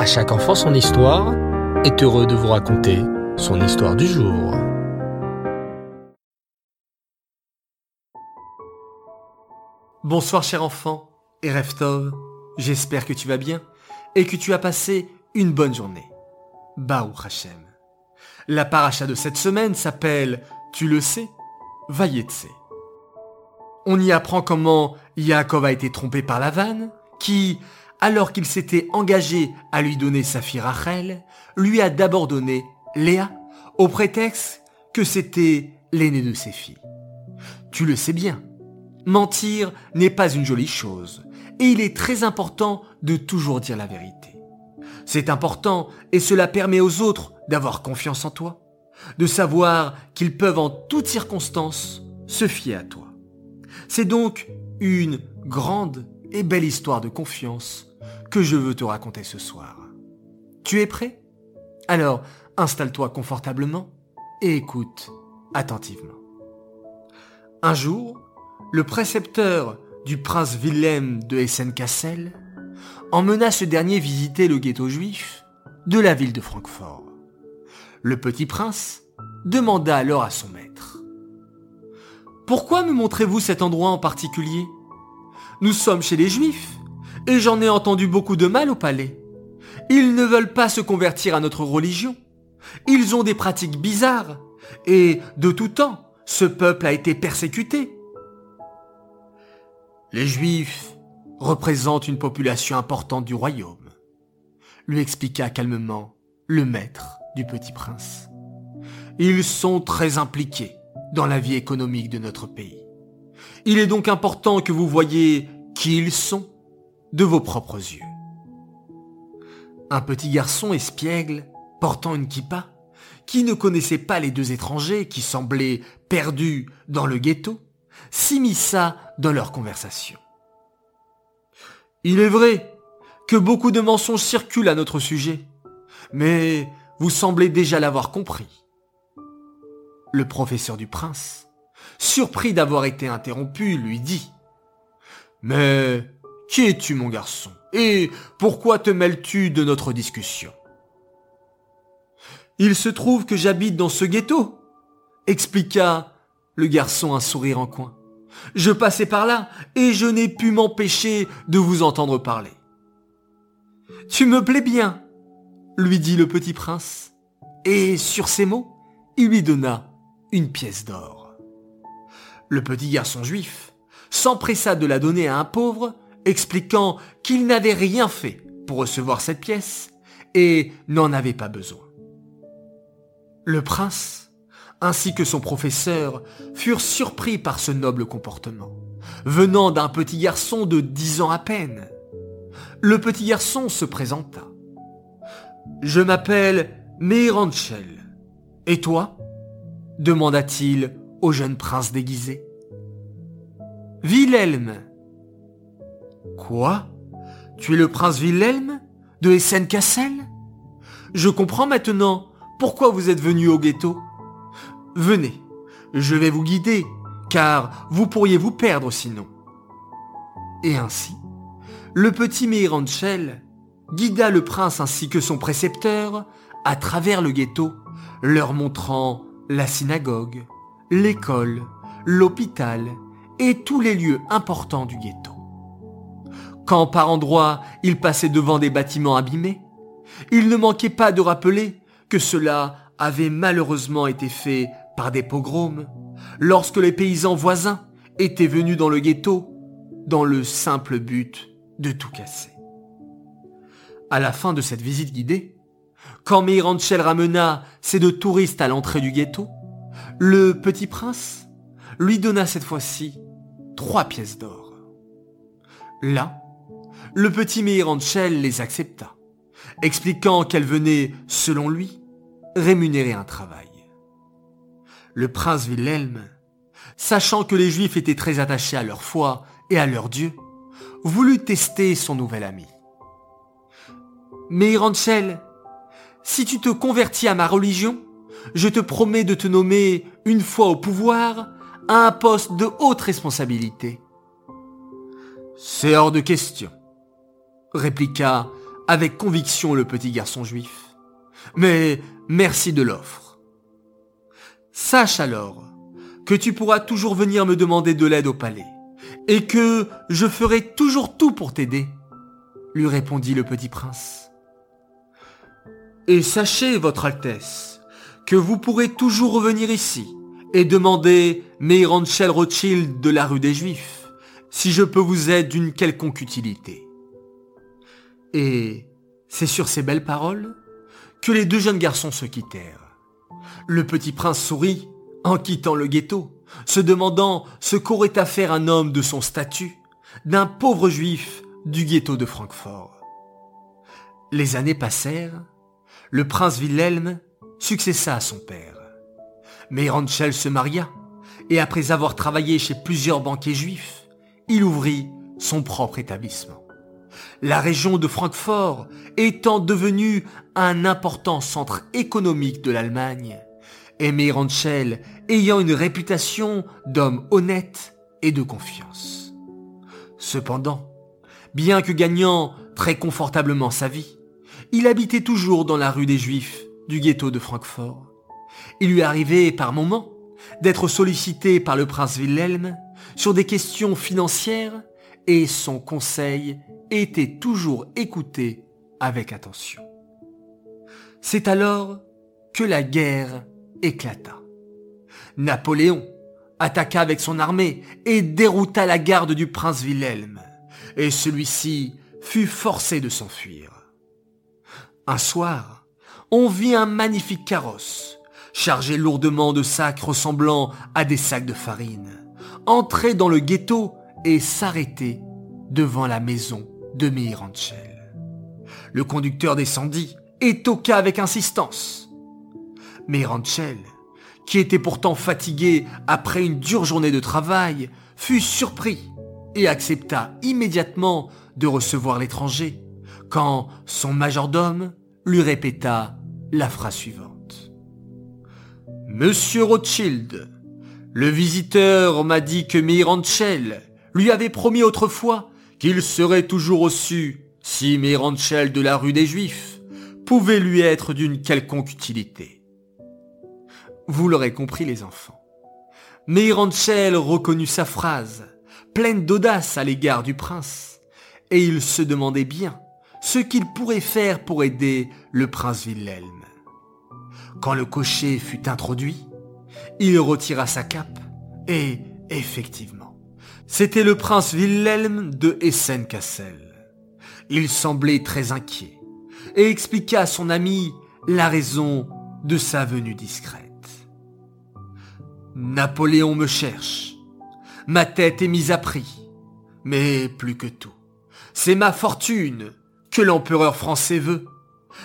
À chaque enfant son histoire est heureux de vous raconter son histoire du jour. Bonsoir cher enfant et Reftov, j'espère que tu vas bien et que tu as passé une bonne journée. Baou Hashem. La paracha de cette semaine s'appelle, tu le sais, Vayetse. On y apprend comment Yaakov a été trompé par la vanne, qui, alors qu'il s'était engagé à lui donner sa fille Rachel, lui a d'abord donné Léa, au prétexte que c'était l'aîné de ses filles. Tu le sais bien, mentir n'est pas une jolie chose, et il est très important de toujours dire la vérité. C'est important et cela permet aux autres d'avoir confiance en toi, de savoir qu'ils peuvent en toutes circonstances se fier à toi. C'est donc une grande et belle histoire de confiance que je veux te raconter ce soir. Tu es prêt? Alors, installe-toi confortablement et écoute attentivement. Un jour, le précepteur du prince Wilhelm de Hessen-Kassel emmena ce dernier visiter le ghetto juif de la ville de Francfort. Le petit prince demanda alors à son maître Pourquoi me montrez-vous cet endroit en particulier? Nous sommes chez les juifs et j'en ai entendu beaucoup de mal au palais. Ils ne veulent pas se convertir à notre religion. Ils ont des pratiques bizarres. Et de tout temps, ce peuple a été persécuté. Les Juifs représentent une population importante du royaume, lui expliqua calmement le maître du petit prince. Ils sont très impliqués dans la vie économique de notre pays. Il est donc important que vous voyez qui ils sont de vos propres yeux. Un petit garçon espiègle, portant une kippa, qui ne connaissait pas les deux étrangers qui semblaient perdus dans le ghetto, s'immisça dans leur conversation. Il est vrai que beaucoup de mensonges circulent à notre sujet, mais vous semblez déjà l'avoir compris. Le professeur du prince, surpris d'avoir été interrompu, lui dit ⁇ Mais qui es-tu, mon garçon? Et pourquoi te mêles-tu de notre discussion? Il se trouve que j'habite dans ce ghetto, expliqua le garçon un sourire en coin. Je passais par là et je n'ai pu m'empêcher de vous entendre parler. Tu me plais bien, lui dit le petit prince. Et sur ces mots, il lui donna une pièce d'or. Le petit garçon juif s'empressa de la donner à un pauvre expliquant qu'il n'avait rien fait pour recevoir cette pièce et n'en avait pas besoin. Le prince, ainsi que son professeur, furent surpris par ce noble comportement, venant d'un petit garçon de dix ans à peine. Le petit garçon se présenta. Je m'appelle Meiranchel. Et toi? demanda-t-il au jeune prince déguisé. Wilhelm, Quoi? Tu es le prince Wilhelm de Hessen-Kassel Je comprends maintenant pourquoi vous êtes venu au ghetto. Venez, je vais vous guider, car vous pourriez vous perdre sinon. Et ainsi, le petit Meiranchel guida le prince ainsi que son précepteur à travers le ghetto, leur montrant la synagogue, l'école, l'hôpital et tous les lieux importants du ghetto. Quand par endroits il passait devant des bâtiments abîmés, il ne manquait pas de rappeler que cela avait malheureusement été fait par des pogroms, lorsque les paysans voisins étaient venus dans le ghetto dans le simple but de tout casser. À la fin de cette visite guidée, quand Meiranchel ramena ses deux touristes à l'entrée du ghetto, le petit prince lui donna cette fois-ci trois pièces d'or. Là, le petit Meiranchel les accepta, expliquant qu'elle venait, selon lui, rémunérer un travail. Le prince Wilhelm, sachant que les Juifs étaient très attachés à leur foi et à leur Dieu, voulut tester son nouvel ami. Meiranchel, si tu te convertis à ma religion, je te promets de te nommer, une fois au pouvoir, à un poste de haute responsabilité. C'est hors de question, répliqua avec conviction le petit garçon juif. Mais merci de l'offre. Sache alors que tu pourras toujours venir me demander de l'aide au palais, et que je ferai toujours tout pour t'aider, lui répondit le petit prince. Et sachez, Votre Altesse, que vous pourrez toujours revenir ici et demander Meiranchel Rothschild de la rue des Juifs, si je peux vous être d'une quelconque utilité. Et c'est sur ces belles paroles que les deux jeunes garçons se quittèrent. Le petit prince sourit en quittant le ghetto, se demandant ce qu'aurait à faire un homme de son statut, d'un pauvre juif du ghetto de Francfort. Les années passèrent, le prince Wilhelm successa à son père. Mais Ranchel se maria, et après avoir travaillé chez plusieurs banquiers juifs, il ouvrit son propre établissement. La région de Francfort étant devenue un important centre économique de l'Allemagne, et Meiranchel ayant une réputation d'homme honnête et de confiance. Cependant, bien que gagnant très confortablement sa vie, il habitait toujours dans la rue des Juifs du ghetto de Francfort. Il lui arrivait par moments d'être sollicité par le prince Wilhelm sur des questions financières et son conseil était toujours écouté avec attention. C'est alors que la guerre éclata. Napoléon attaqua avec son armée et dérouta la garde du prince Wilhelm, et celui-ci fut forcé de s'enfuir. Un soir, on vit un magnifique carrosse, chargé lourdement de sacs ressemblant à des sacs de farine, entrer dans le ghetto et s'arrêter devant la maison de Miranchel. Le conducteur descendit et toqua avec insistance. Miranchel, qui était pourtant fatigué après une dure journée de travail, fut surpris et accepta immédiatement de recevoir l'étranger, quand son majordome lui répéta la phrase suivante. Monsieur Rothschild, le visiteur m'a dit que Miranchel lui avait promis autrefois qu'il serait toujours reçu si Miranchel de la rue des Juifs pouvait lui être d'une quelconque utilité. Vous l'aurez compris les enfants. Miranchel reconnut sa phrase, pleine d'audace à l'égard du prince, et il se demandait bien ce qu'il pourrait faire pour aider le prince Wilhelm. Quand le cocher fut introduit, il retira sa cape et, effectivement, c'était le prince Wilhelm de Hessen-Kassel. Il semblait très inquiet et expliqua à son ami la raison de sa venue discrète. Napoléon me cherche. Ma tête est mise à prix. Mais plus que tout, c'est ma fortune que l'empereur français veut.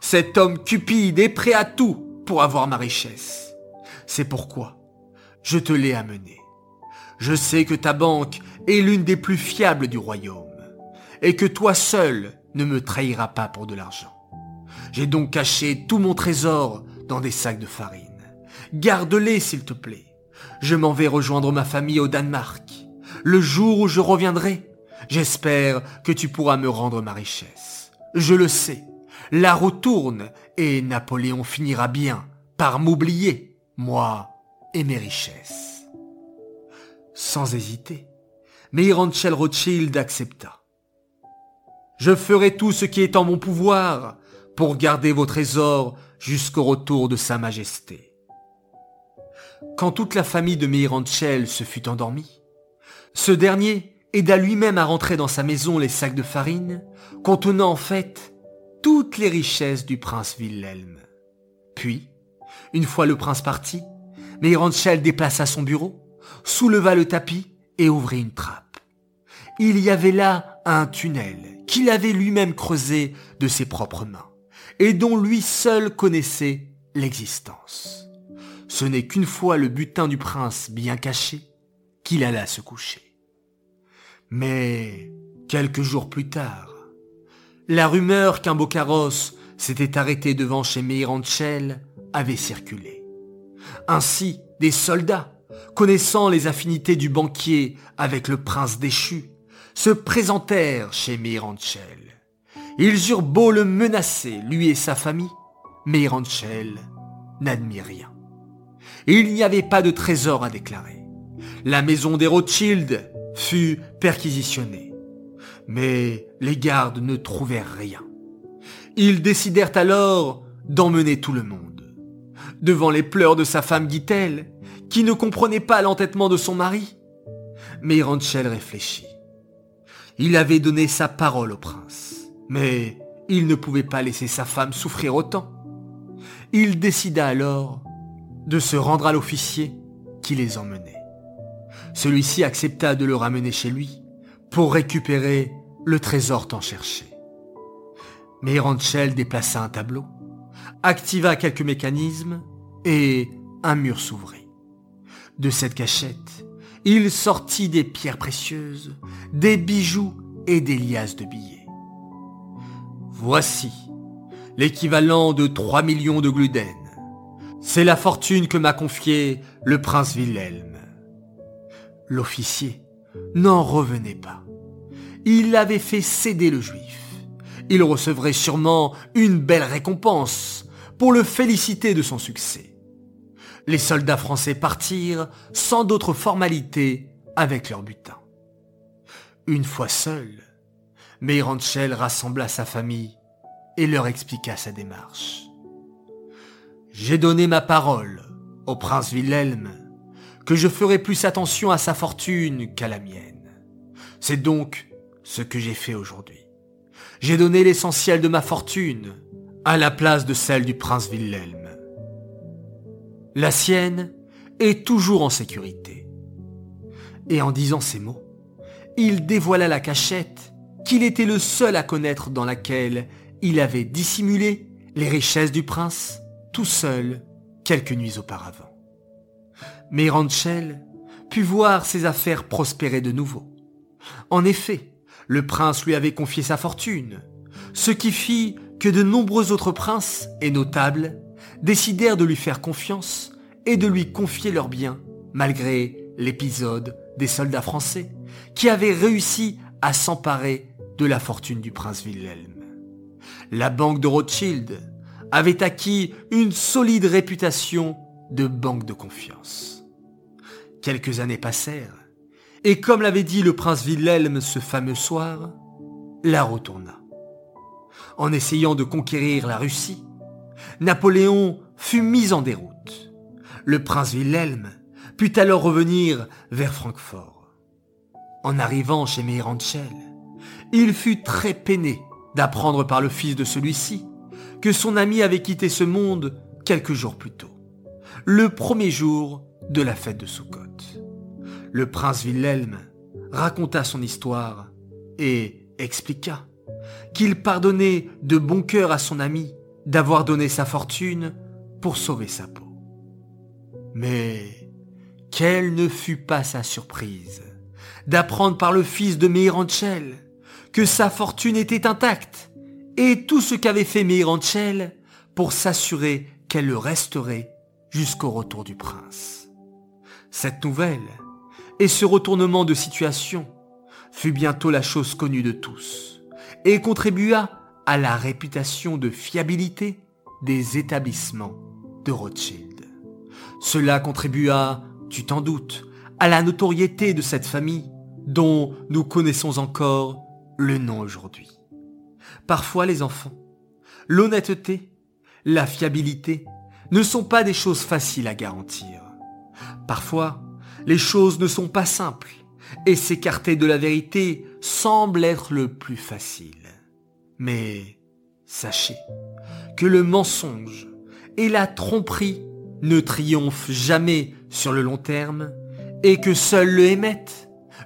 Cet homme cupide est prêt à tout pour avoir ma richesse. C'est pourquoi je te l'ai amené. Je sais que ta banque est l'une des plus fiables du royaume, et que toi seul ne me trahiras pas pour de l'argent. J'ai donc caché tout mon trésor dans des sacs de farine. Garde-les, s'il te plaît. Je m'en vais rejoindre ma famille au Danemark. Le jour où je reviendrai, j'espère que tu pourras me rendre ma richesse. Je le sais, la roue tourne et Napoléon finira bien par m'oublier, moi et mes richesses. Sans hésiter, Meiranchel Rothschild accepta. Je ferai tout ce qui est en mon pouvoir pour garder vos trésors jusqu'au retour de Sa Majesté. Quand toute la famille de Meiranchel se fut endormie, ce dernier aida lui-même à rentrer dans sa maison les sacs de farine, contenant en fait toutes les richesses du prince Wilhelm. Puis, une fois le prince parti, Meiranchel déplaça son bureau, souleva le tapis et ouvrit une trappe. Il y avait là un tunnel qu'il avait lui-même creusé de ses propres mains et dont lui seul connaissait l'existence. Ce n'est qu'une fois le butin du prince bien caché qu'il alla se coucher. Mais quelques jours plus tard, la rumeur qu'un beau carrosse s'était arrêté devant chez Meiranchel avait circulé. Ainsi, des soldats, connaissant les affinités du banquier avec le prince déchu, se présentèrent chez Miranchel, Ils eurent beau le menacer, lui et sa famille, mais Ranchel n'admit rien. Il n'y avait pas de trésor à déclarer. La maison des Rothschild fut perquisitionnée. Mais les gardes ne trouvèrent rien. Ils décidèrent alors d'emmener tout le monde. Devant les pleurs de sa femme Guitel, qui ne comprenait pas l'entêtement de son mari. Mais Ranchel réfléchit. Il avait donné sa parole au prince, mais il ne pouvait pas laisser sa femme souffrir autant. Il décida alors de se rendre à l'officier qui les emmenait. Celui-ci accepta de le ramener chez lui pour récupérer le trésor tant cherché. Mais Ranchel déplaça un tableau, activa quelques mécanismes et un mur s'ouvrit. De cette cachette, il sortit des pierres précieuses, des bijoux et des liasses de billets. Voici l'équivalent de 3 millions de gluden. C'est la fortune que m'a confiée le prince Wilhelm. L'officier n'en revenait pas. Il avait fait céder le juif. Il recevrait sûrement une belle récompense pour le féliciter de son succès. Les soldats français partirent sans d'autres formalités avec leur butin. Une fois seul, Meyranchel rassembla sa famille et leur expliqua sa démarche. J'ai donné ma parole au prince Wilhelm que je ferai plus attention à sa fortune qu'à la mienne. C'est donc ce que j'ai fait aujourd'hui. J'ai donné l'essentiel de ma fortune à la place de celle du prince Wilhelm. La sienne est toujours en sécurité. Et en disant ces mots, il dévoila la cachette qu'il était le seul à connaître dans laquelle il avait dissimulé les richesses du prince tout seul quelques nuits auparavant. Mais Ranchel put voir ses affaires prospérer de nouveau. En effet, le prince lui avait confié sa fortune, ce qui fit que de nombreux autres princes et notables décidèrent de lui faire confiance et de lui confier leurs biens, malgré l'épisode des soldats français, qui avaient réussi à s'emparer de la fortune du prince Wilhelm. La banque de Rothschild avait acquis une solide réputation de banque de confiance. Quelques années passèrent, et comme l'avait dit le prince Wilhelm ce fameux soir, la retourna. En essayant de conquérir la Russie, Napoléon fut mis en déroute. Le prince Wilhelm put alors revenir vers Francfort. En arrivant chez Meyranchel, il fut très peiné d'apprendre par le fils de celui-ci que son ami avait quitté ce monde quelques jours plus tôt, le premier jour de la fête de Sukkot. Le prince Wilhelm raconta son histoire et expliqua qu'il pardonnait de bon cœur à son ami d'avoir donné sa fortune pour sauver sa peau. Mais quelle ne fut pas sa surprise d'apprendre par le fils de Meiranchel que sa fortune était intacte et tout ce qu'avait fait Meiranchel pour s'assurer qu'elle le resterait jusqu'au retour du prince. Cette nouvelle et ce retournement de situation fut bientôt la chose connue de tous et contribua à la réputation de fiabilité des établissements de Rothschild. Cela contribua, tu t'en doutes, à la notoriété de cette famille dont nous connaissons encore le nom aujourd'hui. Parfois les enfants, l'honnêteté, la fiabilité ne sont pas des choses faciles à garantir. Parfois, les choses ne sont pas simples, et s'écarter de la vérité semble être le plus facile. Mais sachez que le mensonge et la tromperie ne triomphent jamais sur le long terme, et que seul le émet,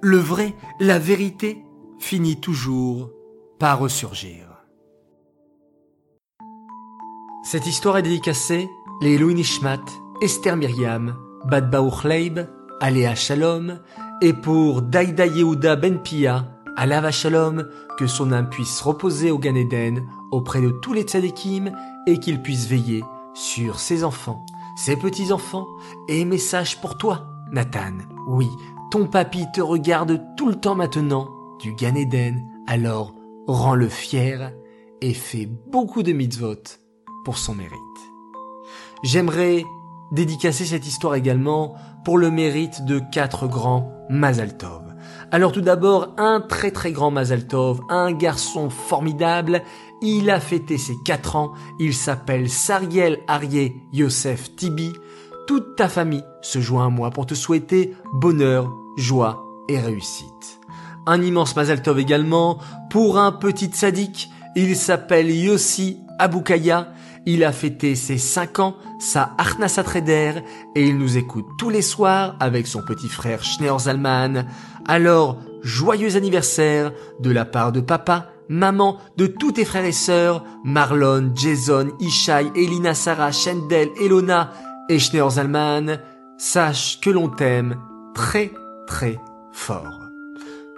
le vrai, la vérité, finit toujours par ressurgir. Cette histoire est dédicacée les Louis Nishmat, Esther Myriam, Bad Baruch Leib, Aléa Shalom, et pour Daïda Yehuda Ben Pia, Alava Shalom, que son âme puisse reposer au Gan Eden auprès de tous les tzadikim et qu'il puisse veiller sur ses enfants, ses petits-enfants, et message pour toi, Nathan. Oui, ton papy te regarde tout le temps maintenant du Gan Eden, alors rends-le fier et fait beaucoup de mitzvot pour son mérite. J'aimerais dédicacer cette histoire également pour le mérite de quatre grands Mazal Tov. Alors tout d'abord, un très très grand Mazal Tov, un garçon formidable, il a fêté ses quatre ans, il s'appelle Sariel Arié Yosef Tibi. Toute ta famille se joint à moi pour te souhaiter bonheur, joie et réussite. Un immense Mazal Tov également pour un petit sadique, il s'appelle Yossi Aboukaya, il a fêté ses 5 ans, sa Arnasa Trader, et il nous écoute tous les soirs avec son petit frère Schneer Zalman. Alors, joyeux anniversaire de la part de papa, maman, de tous tes frères et sœurs, Marlon, Jason, Ishai, Elina, Sarah, Shendel, Elona et Schneer Zalman. Sache que l'on t'aime très très fort.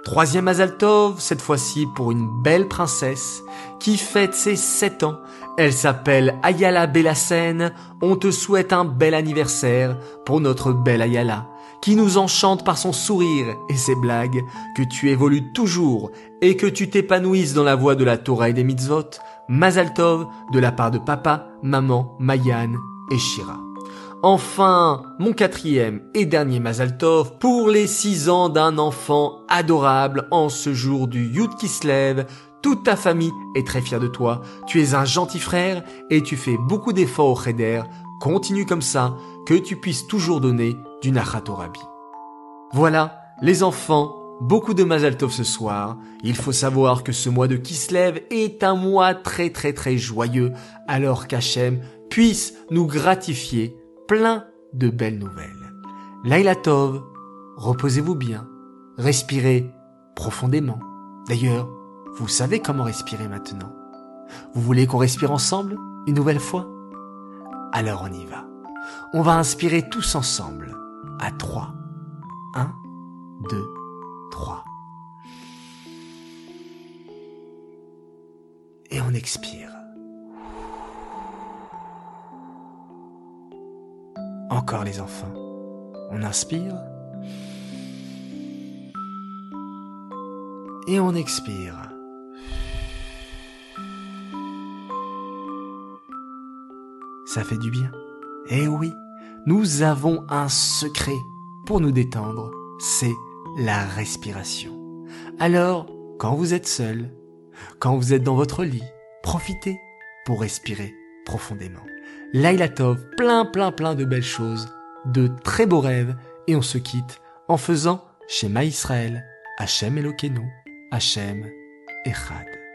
Troisième Azaltov, cette fois-ci pour une belle princesse qui fête ses 7 ans. Elle s'appelle Ayala Bellasen. On te souhaite un bel anniversaire pour notre belle Ayala, qui nous enchante par son sourire et ses blagues, que tu évolues toujours et que tu t'épanouisses dans la voie de la Torah et des mitzvot. Mazaltov de la part de papa, maman, Mayan et Shira. Enfin, mon quatrième et dernier Mazaltov pour les six ans d'un enfant adorable en ce jour du Yud Kislev. Toute ta famille est très fière de toi. Tu es un gentil frère et tu fais beaucoup d'efforts au Cheder. Continue comme ça, que tu puisses toujours donner du Nachat. Voilà, les enfants, beaucoup de Mazaltov ce soir. Il faut savoir que ce mois de Kislev est un mois très très très joyeux, alors qu'Hachem puisse nous gratifier plein de belles nouvelles. Laila Tov, reposez-vous bien, respirez profondément. D'ailleurs, vous savez comment respirer maintenant. Vous voulez qu'on respire ensemble une nouvelle fois? Alors on y va. On va inspirer tous ensemble à 3. 1, 2, 3. Et on expire. Encore les enfants. On inspire. Et on expire. Ça fait du bien. Eh oui, nous avons un secret pour nous détendre, c'est la respiration. Alors, quand vous êtes seul, quand vous êtes dans votre lit, profitez pour respirer profondément. Laila Tov, plein plein plein de belles choses, de très beaux rêves, et on se quitte en faisant Shema Israël, Hachem Elokeinu, Hachem Echad.